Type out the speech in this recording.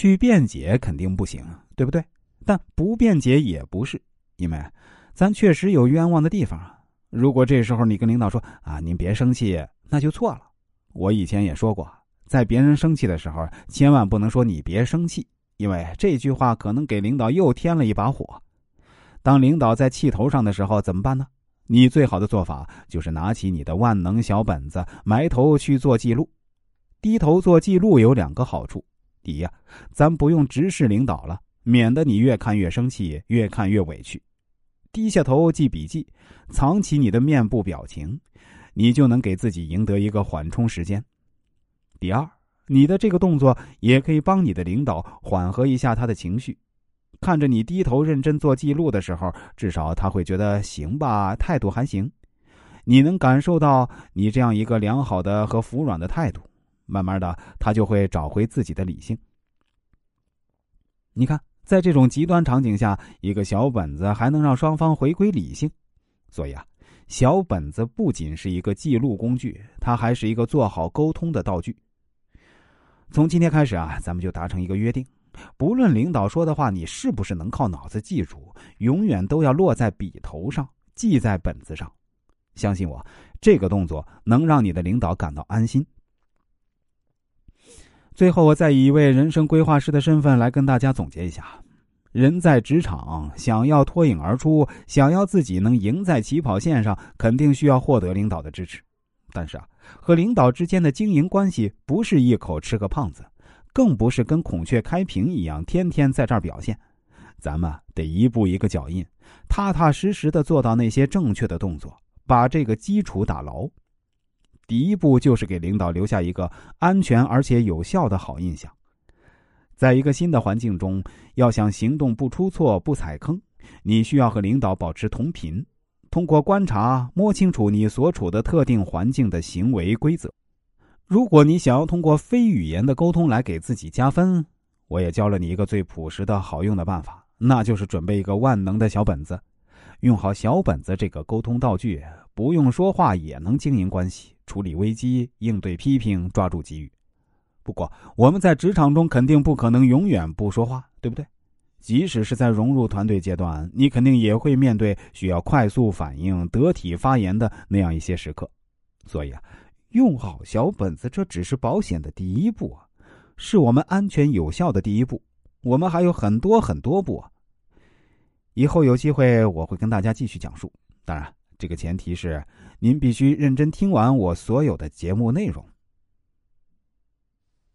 去辩解肯定不行，对不对？但不辩解也不是，因为咱确实有冤枉的地方啊。如果这时候你跟领导说啊，您别生气，那就错了。我以前也说过，在别人生气的时候，千万不能说你别生气，因为这句话可能给领导又添了一把火。当领导在气头上的时候，怎么办呢？你最好的做法就是拿起你的万能小本子，埋头去做记录。低头做记录有两个好处：第一呀，咱不用直视领导了，免得你越看越生气，越看越委屈。低下头记笔记，藏起你的面部表情，你就能给自己赢得一个缓冲时间。第二，你的这个动作也可以帮你的领导缓和一下他的情绪。看着你低头认真做记录的时候，至少他会觉得行吧，态度还行。你能感受到你这样一个良好的和服软的态度，慢慢的他就会找回自己的理性。你看，在这种极端场景下，一个小本子还能让双方回归理性。所以啊，小本子不仅是一个记录工具，它还是一个做好沟通的道具。从今天开始啊，咱们就达成一个约定。不论领导说的话，你是不是能靠脑子记住，永远都要落在笔头上，记在本子上。相信我，这个动作能让你的领导感到安心。最后，我再以一位人生规划师的身份来跟大家总结一下：人在职场，想要脱颖而出，想要自己能赢在起跑线上，肯定需要获得领导的支持。但是啊，和领导之间的经营关系，不是一口吃个胖子。更不是跟孔雀开屏一样，天天在这儿表现。咱们得一步一个脚印，踏踏实实的做到那些正确的动作，把这个基础打牢。第一步就是给领导留下一个安全而且有效的好印象。在一个新的环境中，要想行动不出错、不踩坑，你需要和领导保持同频，通过观察摸清楚你所处的特定环境的行为规则。如果你想要通过非语言的沟通来给自己加分，我也教了你一个最朴实的好用的办法，那就是准备一个万能的小本子。用好小本子这个沟通道具，不用说话也能经营关系、处理危机、应对批评、抓住机遇。不过我们在职场中肯定不可能永远不说话，对不对？即使是在融入团队阶段，你肯定也会面对需要快速反应、得体发言的那样一些时刻。所以啊。用好小本子，这只是保险的第一步啊，是我们安全有效的第一步。我们还有很多很多步啊。以后有机会我会跟大家继续讲述，当然，这个前提是您必须认真听完我所有的节目内容。